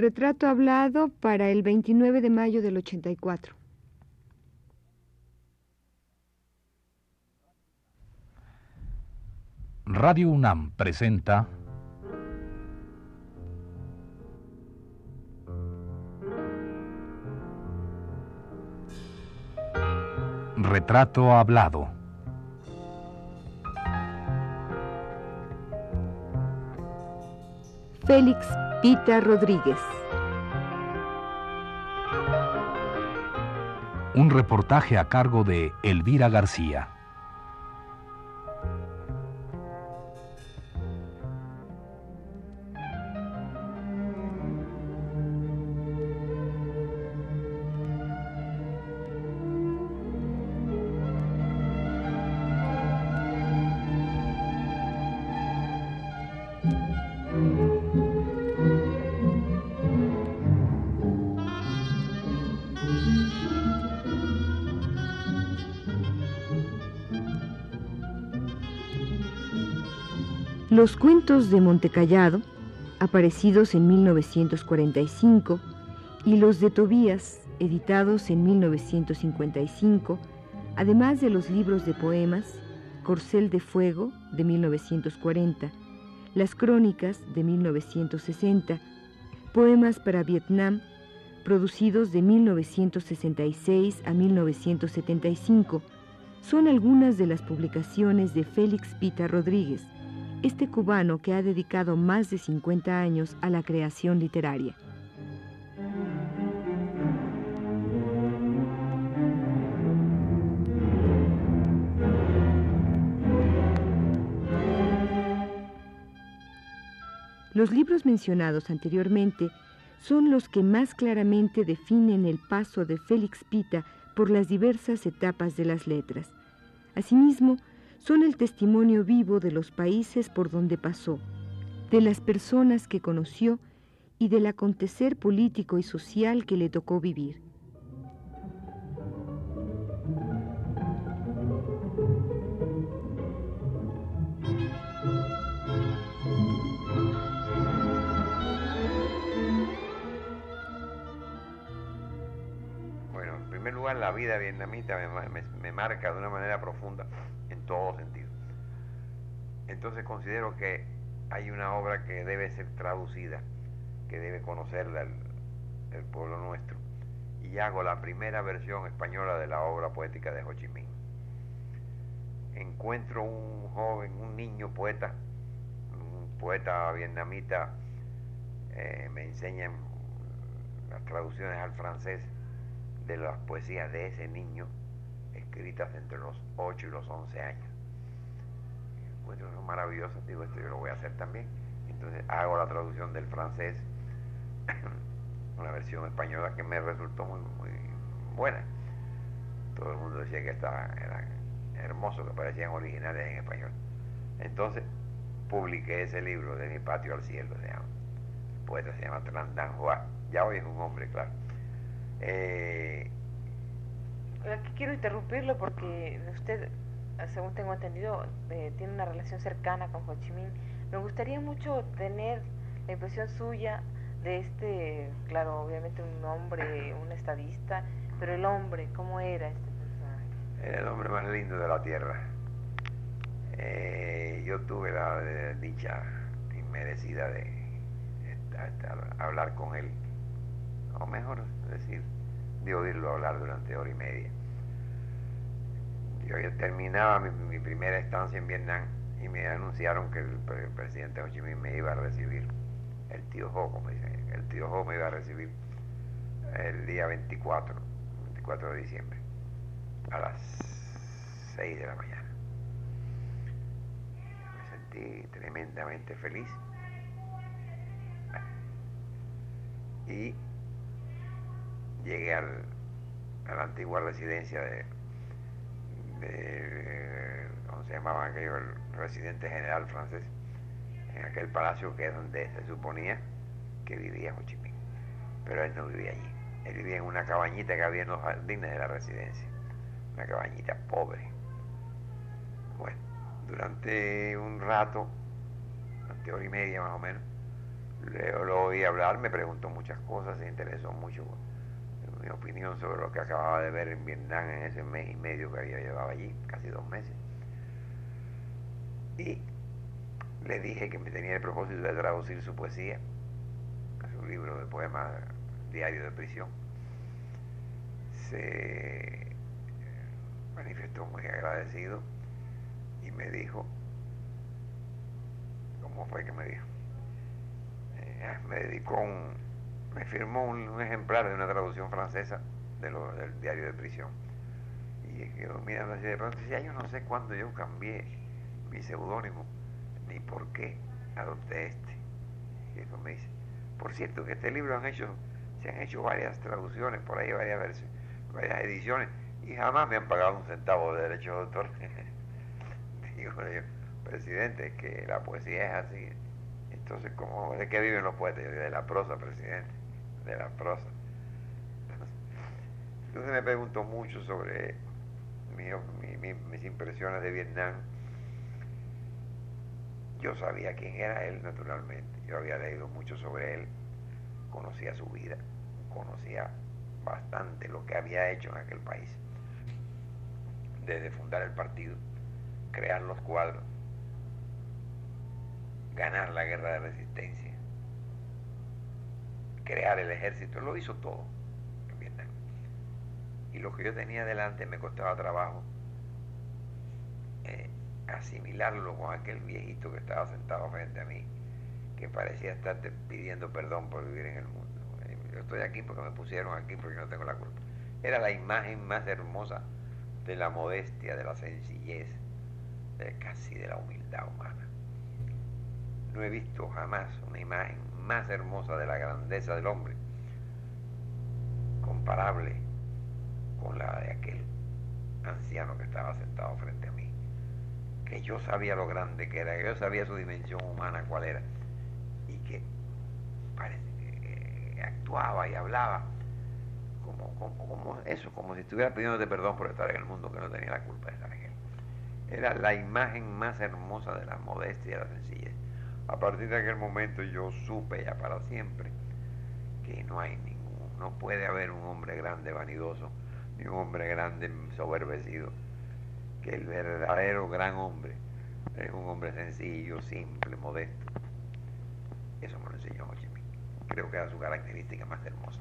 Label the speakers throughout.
Speaker 1: Retrato hablado para el 29 de mayo del 84.
Speaker 2: Radio UNAM presenta Retrato Hablado.
Speaker 1: Félix Pita Rodríguez.
Speaker 2: Un reportaje a cargo de Elvira García.
Speaker 1: Los cuentos de Montecallado, aparecidos en 1945, y los de Tobías, editados en 1955, además de los libros de poemas, Corcel de Fuego, de 1940, Las Crónicas, de 1960, Poemas para Vietnam, producidos de 1966 a 1975, son algunas de las publicaciones de Félix Pita Rodríguez, este cubano que ha dedicado más de 50 años a la creación literaria. Los libros mencionados anteriormente son los que más claramente definen el paso de Félix Pita por las diversas etapas de las letras. Asimismo, son el testimonio vivo de los países por donde pasó, de las personas que conoció y del acontecer político y social que le tocó vivir.
Speaker 3: Bueno, en primer lugar, la vida vietnamita me, marca de una manera profunda todo sentido. Entonces considero que hay una obra que debe ser traducida, que debe conocerla el, pueblo nuestro. Y hago la primera versión española de la obra poética de Ho Chi Minh. Encuentro un joven, un niño poeta, un poeta vietnamita, eh, me enseñan las traducciones al francés de las poesías de ese niño escritas entre los 8 y los 11 años. Encuentro son maravillosas, digo, esto yo lo voy a hacer también. Entonces hago la traducción del francés, una versión española que me resultó muy, buena. Todo el mundo decía que estaba, era hermoso, que parecían originales en español. Entonces publiqué ese libro de Mi patio al cielo, se llama. El poeta se llama Hua. Ya hoy es un hombre, claro. Eh,
Speaker 4: Aquí quiero interrumpirlo porque usted, según tengo entendido, eh, tiene una relación cercana con Ho Chi Minh. Me gustaría mucho tener la impresión suya de este, claro, obviamente un hombre, un estadista, pero el hombre, ¿cómo era este personaje?
Speaker 3: Era el hombre más lindo de la tierra. Eh, yo tuve la dicha inmerecida de hablar con él, o mejor decir, de oírlo hablar durante hora y media. Yo ya terminaba mi, primera estancia en Vietnam y me anunciaron que el, presidente Ho Chi Minh me iba a recibir, el tío Ho, como dicen, el tío Ho me iba a recibir el día 24, 24 de diciembre, a las 6 de la mañana. Me sentí tremendamente feliz. Y llegué a la antigua residencia de, ¿cómo se llamaba aquello? El residente general francés, en aquel palacio que es donde se suponía que vivía Ho Chi Minh. Pero él no vivía allí. Él vivía en una cabañita que había en los jardines de la residencia. Una cabañita pobre. Bueno, durante un rato, durante hora y media más o menos, lo oí hablar, me preguntó muchas cosas, se interesó mucho mi opinión sobre lo que acababa de ver en Vietnam en ese mes y medio que había llevado allí, casi dos meses. Y le dije que me tenía el propósito de traducir su poesía, su libro de poemas diario de prisión. Se manifestó muy agradecido y me dijo, ¿cómo fue que me dijo? Eh, me dedicó un, me firmó un, ejemplar de una traducción francesa de lo, del diario de prisión. Y quedó mirando así de pronto, decía, yo no sé cuándo yo cambié mi seudónimo, ni por qué adopté este. Y eso me dice, por cierto, que este libro han hecho, se han hecho varias traducciones, por ahí varias versiones, varias ediciones, y jamás me han pagado un centavo de derecho de autor. Digo yo, presidente, que la poesía es así. Entonces, ¿cómo, ¿de qué viven los poetas? De la prosa, presidente, de la prosa. Entonces me preguntó mucho sobre mis impresiones de Vietnam. Yo sabía quién era él, naturalmente. Yo había leído mucho sobre él, conocía su vida, conocía bastante lo que había hecho en aquel país desde fundar el partido, crear los cuadros, ganar la guerra de resistencia, crear el ejército, lo hizo todo en. Y lo que yo tenía delante me costaba trabajo eh, asimilarlo con aquel viejito que estaba sentado frente a mí, que parecía estar pidiendo perdón por vivir en el mundo. Eh, yo estoy aquí porque me pusieron aquí porque no tengo la culpa. Era la imagen más hermosa de la modestia, de la sencillez, casi de la humildad humana. No he visto jamás una imagen más hermosa de la grandeza del hombre, comparable con la de aquel anciano que estaba sentado frente a mí, que yo sabía lo grande que era, que yo sabía su dimensión humana cuál era, y que que actuaba y hablaba como, eso, como si estuviera pidiéndote perdón por estar en el mundo que no tenía la culpa de estar en él. Era la imagen más hermosa de la modestia y la sencillez. A partir de aquel momento yo supe ya para siempre que no hay ningún, no puede haber un hombre grande vanidoso, ni un hombre grande soberbecido, que el verdadero gran hombre es un hombre sencillo, simple, modesto. Eso me lo enseñó Ho. Creo que era su característica más hermosa.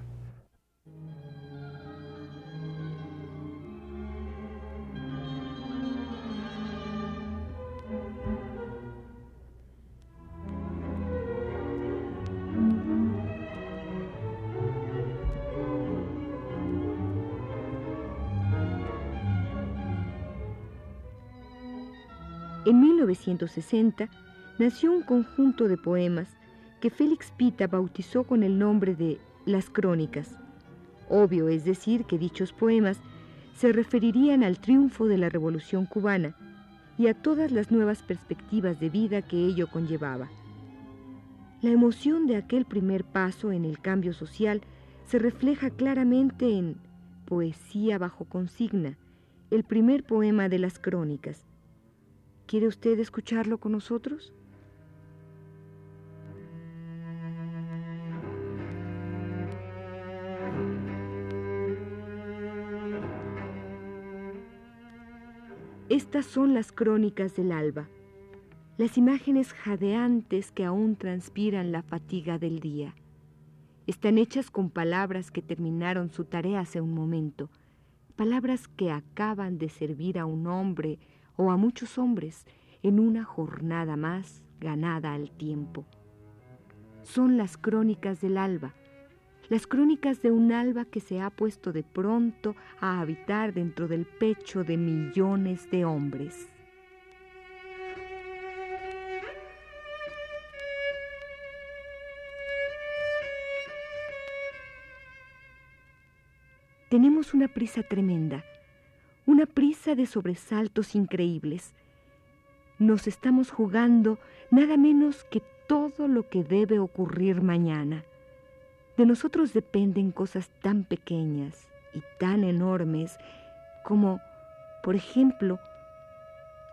Speaker 1: En 1960 nació un conjunto de poemas que Félix Pita bautizó con el nombre de Las Crónicas. Obvio es decir que dichos poemas se referirían al triunfo de la Revolución cubana y a todas las nuevas perspectivas de vida que ello conllevaba. La emoción de aquel primer paso en el cambio social se refleja claramente en Poesía bajo consigna, el primer poema de las crónicas, ¿Quiere usted escucharlo con nosotros? Estas son las crónicas del alba, las imágenes jadeantes que aún transpiran la fatiga del día. Están hechas con palabras que terminaron su tarea hace un momento, palabras que acaban de servir a un hombre o a muchos hombres en una jornada más ganada al tiempo. Son las crónicas del alba, las crónicas de un alba que se ha puesto de pronto a habitar dentro del pecho de millones de hombres. Tenemos una prisa tremenda una prisa de sobresaltos increíbles. Nos estamos jugando nada menos que todo lo que debe ocurrir mañana. De nosotros dependen cosas tan pequeñas y tan enormes como, por ejemplo,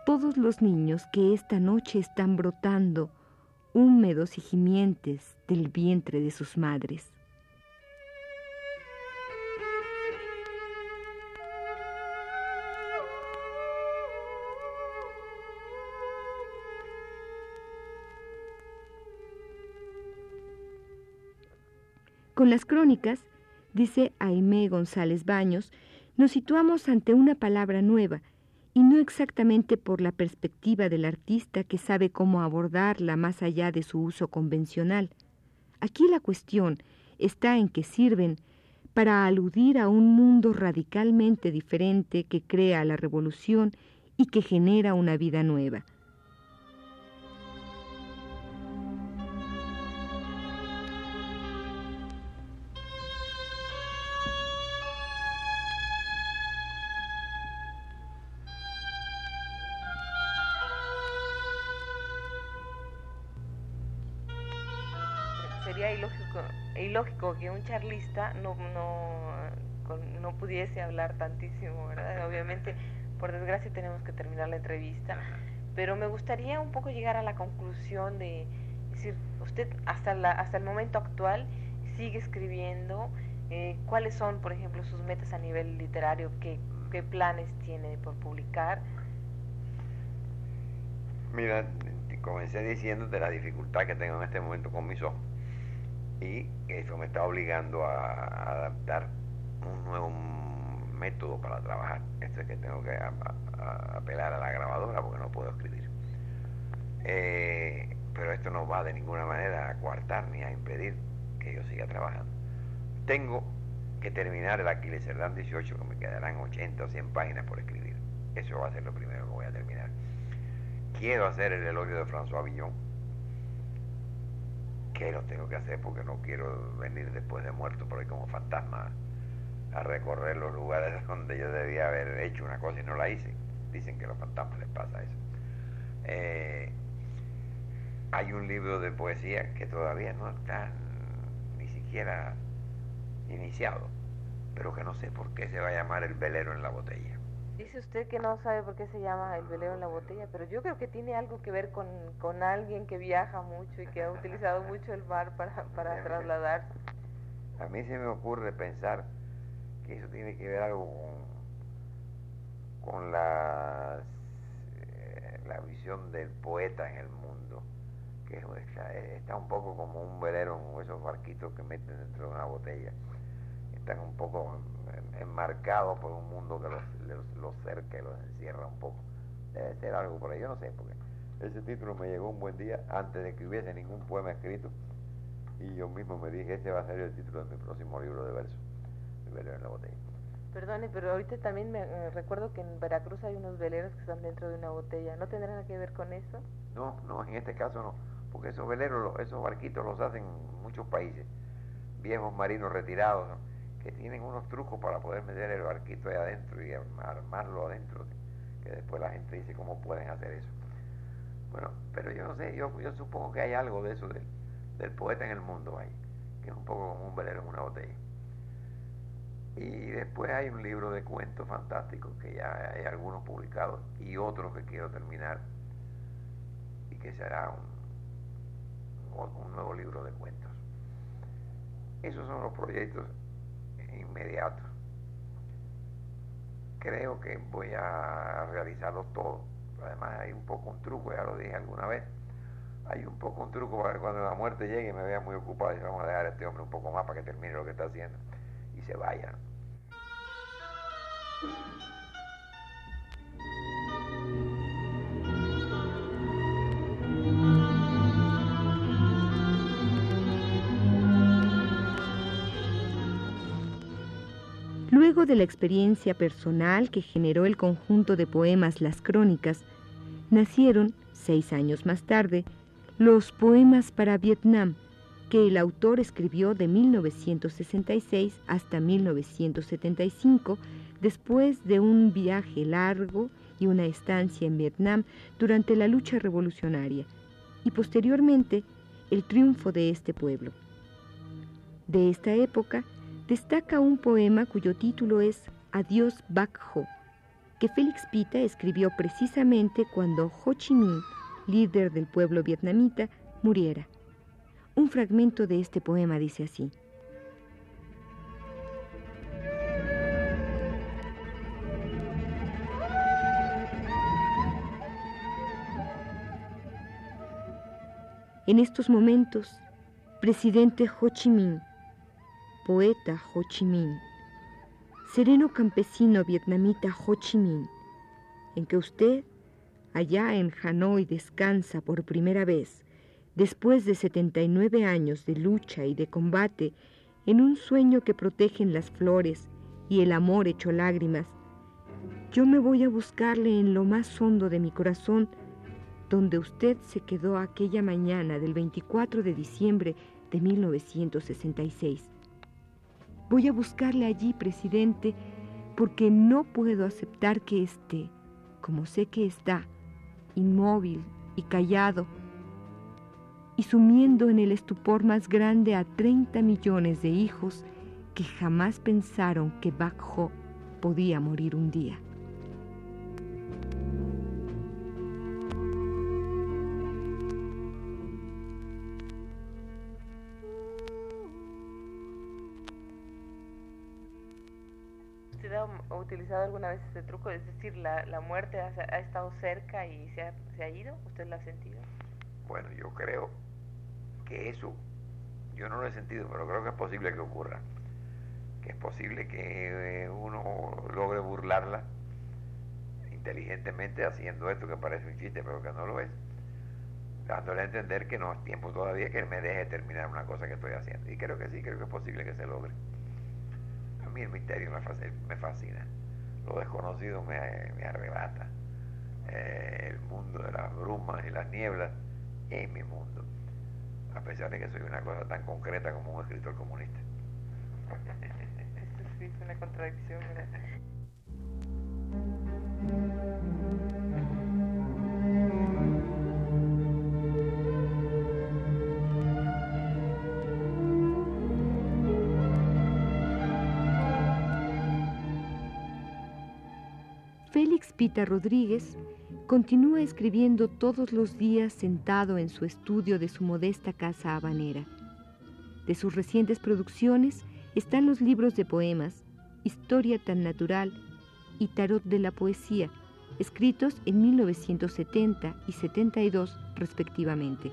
Speaker 1: todos los niños que esta noche están brotando húmedos y gimientes del vientre de sus madres. Con las crónicas, dice Aimé González Baños, nos situamos ante una palabra nueva, y no exactamente por la perspectiva del artista que sabe cómo abordarla más allá de su uso convencional. Aquí la cuestión está en que sirven para aludir a un mundo radicalmente diferente que crea la revolución y que genera una vida nueva.
Speaker 4: Ilógico, que un charlista no, no, no pudiese hablar tantísimo, ¿verdad? Obviamente, por desgracia, tenemos que terminar la entrevista, pero me gustaría un poco llegar a la conclusión de decir, usted hasta, la, hasta el momento actual sigue escribiendo, eh, cuáles son, por ejemplo, sus metas a nivel literario, qué, qué planes tiene por publicar.
Speaker 3: Mira, comencé diciendo de la dificultad que tengo en este momento con mis ojos y eso me está obligando a, adaptar un nuevo método para trabajar. Este es que tengo que apelar a la grabadora porque no puedo escribir. Eh, pero esto no va de ninguna manera a coartar ni a impedir que yo siga trabajando. Tengo que terminar el Aquiles Cerdán 18, que me quedarán 80 o 100 páginas por escribir. Eso va a ser lo primero que voy a terminar. Quiero hacer el elogio de François Villon que lo tengo que hacer porque no quiero venir después de muerto por ahí como fantasma a recorrer los lugares donde yo debía haber hecho una cosa y no la hice. Dicen que a los fantasmas les pasa eso. Eh, hay un libro de poesía que todavía no está ni siquiera iniciado, pero que no sé por qué se va a llamar El velero en la botella.
Speaker 4: Dice usted que no sabe por qué se llama el velero en la botella, pero yo creo que tiene algo que ver con, con alguien que viaja mucho y que ha utilizado mucho el mar para, para trasladarse.
Speaker 3: A mí se me ocurre pensar que eso tiene que ver algo con, con la, eh, la visión del poeta en el mundo, que está, está un poco como un velero, esos barquitos que meten dentro de una botella. Están un poco enmarcados por un mundo que los, cerca y los encierra un poco. Debe ser algo por ahí, yo no sé, porque ese título me llegó un buen día antes de que hubiese ningún poema escrito y yo mismo me dije, ese va a ser el título de mi próximo libro de versos, El velero en la botella.
Speaker 4: Perdone, pero ahorita también me recuerdo que en Veracruz hay unos veleros que están dentro de una botella. ¿No tendrán nada que ver con eso?
Speaker 3: No, no, en este caso no, porque esos veleros, esos barquitos los hacen muchos países, viejos marinos retirados, ¿no? Que tienen unos trucos para poder meter el barquito ahí adentro y armarlo adentro, que después la gente dice cómo pueden hacer eso. Bueno, pero yo no sé, yo, yo supongo que hay algo de eso del, del poeta en el mundo ahí, que es un poco como un velero en una botella. Y después hay un libro de cuentos fantásticos que ya hay algunos publicados y otros que quiero terminar y que será un, un nuevo libro de cuentos. Esos son los proyectos inmediato. Creo que voy a realizarlos todos. Además hay un poco un truco, ya lo dije alguna vez. Hay un poco un truco para que cuando la muerte llegue me vea muy ocupado y vamos a dejar a este hombre un poco más para que termine lo que está haciendo y se vaya.
Speaker 1: De la experiencia personal que generó el conjunto de poemas Las Crónicas, nacieron, seis años más tarde, los Poemas para Vietnam, que el autor escribió de 1966 hasta 1975, después de un viaje largo y una estancia en Vietnam durante la lucha revolucionaria, y posteriormente el triunfo de este pueblo. De esta época destaca un poema cuyo título es Adiós Bac Ho, que Félix Pita escribió precisamente cuando Ho Chi Minh, líder del pueblo vietnamita, muriera. Un fragmento de este poema dice así. En estos momentos, presidente Ho Chi Minh, poeta Ho Chi Minh, sereno campesino vietnamita Ho Chi Minh, en que usted, allá en Hanoi, descansa por primera vez, después de 79 años de lucha y de combate, en un sueño que protegen las flores y el amor hecho lágrimas, yo me voy a buscarle en lo más hondo de mi corazón, donde usted se quedó aquella mañana del 24 de diciembre de 1966. Voy a buscarle allí, presidente, porque no puedo aceptar que esté, como sé que está, inmóvil y callado, y sumiendo en el estupor más grande a 30 millones de hijos que jamás pensaron que Bac Ho podía morir un día.
Speaker 4: Utilizado alguna vez ese truco? Es decir, la, la muerte ha, estado cerca y se ha, se ha ido. ¿Usted lo ha sentido?
Speaker 3: Bueno, yo creo que eso, yo no lo he sentido, pero creo que es posible que ocurra. Que es posible que eh, uno logre burlarla inteligentemente haciendo esto que parece un chiste, pero que no lo es. Dándole a entender que no es tiempo todavía que me deje terminar una cosa que estoy haciendo. Y creo que sí, creo que es posible que se logre el misterio me fascina, lo desconocido me, arrebata. Eh, el mundo de las brumas y las nieblas es mi mundo, a pesar de que soy una cosa tan concreta como un escritor comunista.
Speaker 4: Sí es una contradicción.
Speaker 1: Pita Rodríguez continúa escribiendo todos los días sentado en su estudio de su modesta casa habanera. De sus recientes producciones están los libros de poemas Historia tan natural y Tarot de la Poesía, escritos en 1970 y 72 respectivamente.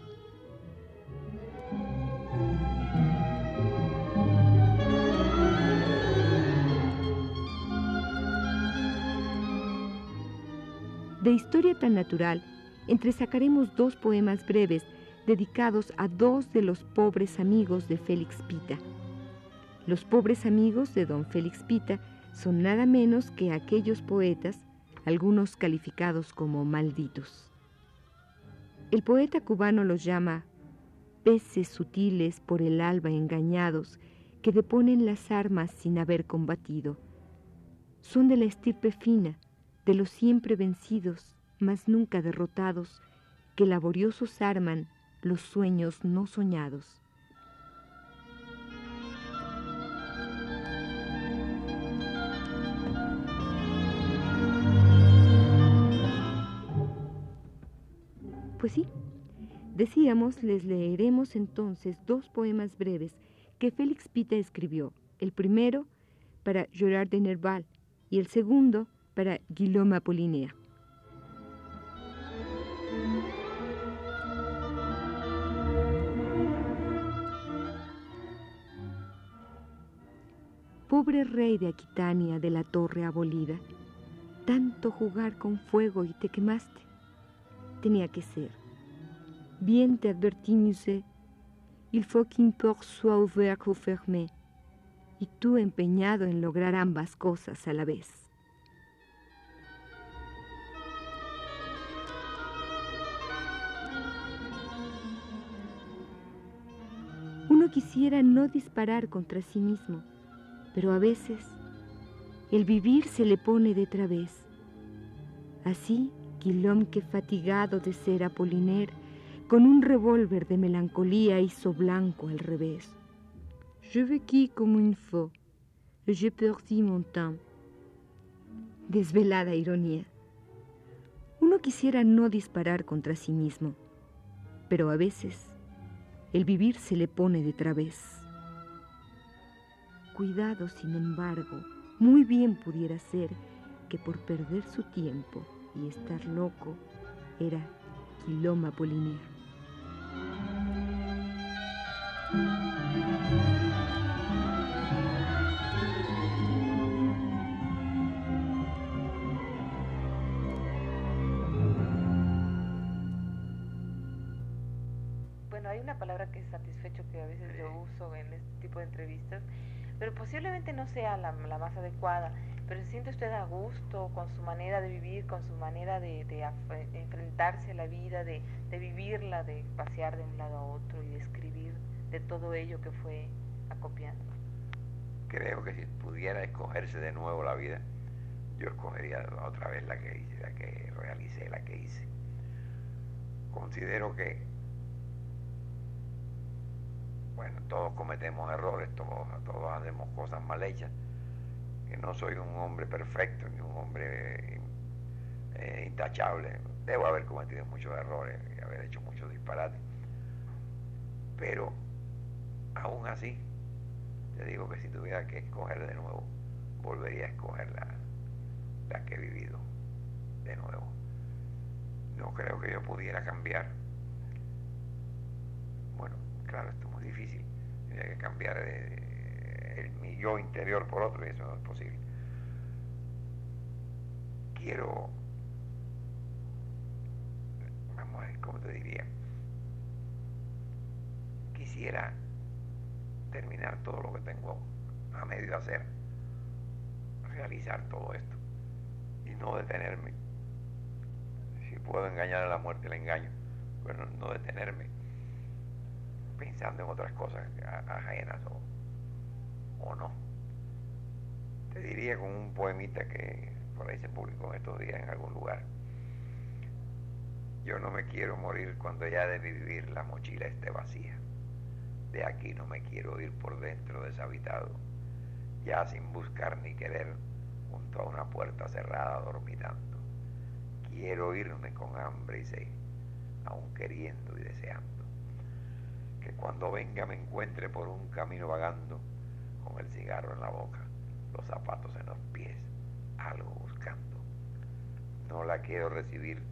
Speaker 1: De Historia tan natural, entresacaremos dos poemas breves dedicados a dos de los pobres amigos de Félix Pita. Los pobres amigos de don Félix Pita son nada menos que aquellos poetas, algunos calificados como malditos. El poeta cubano los llama peces sutiles por el alba engañados que deponen las armas sin haber combatido. Son de la estirpe fina, de los siempre vencidos, mas nunca derrotados, que laboriosos arman los sueños no soñados. Pues sí, decíamos, les leeremos entonces dos poemas breves que Félix Pita escribió, el primero para Gerard de Nerval y el segundo para Guillaume Apollinaire. Pobre rey de Aquitania de la torre abolida, tanto jugar con fuego y te quemaste. Tenía que ser. Bien te advertí, musée, il faut qu'une porte soit ouverte ou fermée, y tú empeñado en lograr ambas cosas a la vez. Quisiera no disparar contra sí mismo, pero a veces el vivir se le pone de través. Así, Guillaume, que fatigado de ser Apoliner, con un revólver de melancolía hizo blanco al revés. Je vécu comme une faux, je perdí mon temps. Desvelada ironía. Uno quisiera no disparar contra sí mismo, pero a veces el vivir se le pone de través. Cuidado, sin embargo, muy bien pudiera ser que por perder su tiempo y estar loco era Quiloma Polinero.
Speaker 4: Hay una palabra que es satisfecho que a veces yo uso en este tipo de entrevistas, pero posiblemente no sea la, la más adecuada. Pero se siente usted a gusto con su manera de vivir, con su manera de, de enfrentarse a la vida, de, de, vivirla, de pasear de un lado a otro y de escribir de todo ello que fue acopiando.
Speaker 3: Creo que si pudiera escogerse de nuevo la vida, yo escogería otra vez la que hice, la que realicé, la que hice. Considero que, bueno, todos cometemos errores, todos, hacemos cosas mal hechas no soy un hombre perfecto ni un hombre eh, intachable. Debo haber cometido muchos errores y haber hecho muchos disparates. Pero aún así, te digo que si tuviera que escoger de nuevo, volvería a escoger la, la que he vivido de nuevo. No creo que yo pudiera cambiar. Bueno, claro, esto es muy difícil. Tendría que cambiar el, mi yo interior por otro y eso no es posible. Quiero, vamos a ver, ¿cómo te diría? Quisiera terminar todo lo que tengo a medio hacer, realizar todo esto y no detenerme. Si puedo engañar a la muerte, la engaño, pero no detenerme pensando en otras cosas ajenas o no. Te diría con un poemita que por ahí se publicó en estos días en algún lugar. Yo no me quiero morir cuando ya de vivir la mochila esté vacía. De aquí no me quiero ir por dentro deshabitado, ya sin buscar ni querer, junto a una puerta cerrada dormitando. Quiero irme con hambre y sed, aún queriendo y deseando. Que cuando venga me encuentre por un camino vagando, con el cigarro en la boca, los zapatos en los pies, algo buscando. No la quiero recibir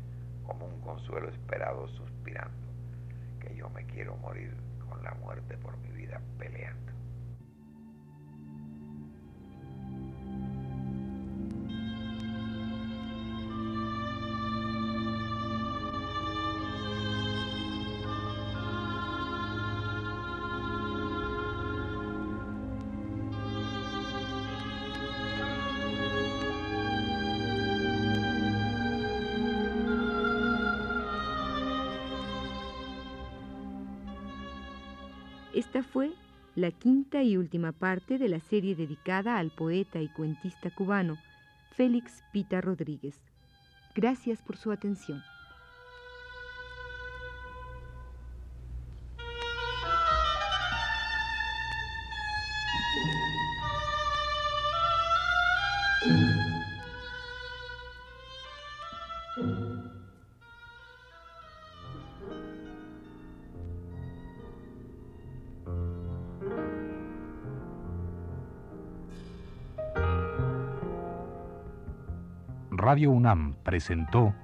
Speaker 3: como un consuelo esperado suspirando, que yo me quiero morir con la muerte por mi vida peleando.
Speaker 1: Esta fue la quinta y última parte de la serie dedicada al poeta y cuentista cubano Félix Pita Rodríguez. Gracias por su atención.
Speaker 2: Radio UNAM presentó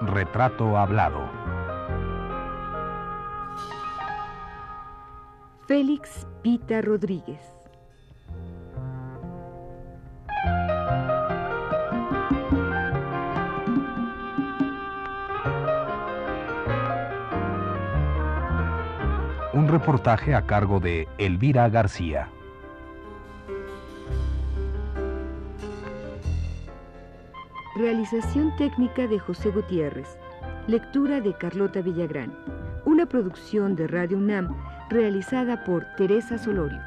Speaker 2: Retrato Hablado.
Speaker 1: Félix Pita Rodríguez.
Speaker 2: Reportaje a cargo de Elvira García.
Speaker 1: Realización técnica de José Gutiérrez. Lectura de Carlota Villagrán. Una producción de Radio UNAM realizada por Teresa Solorio.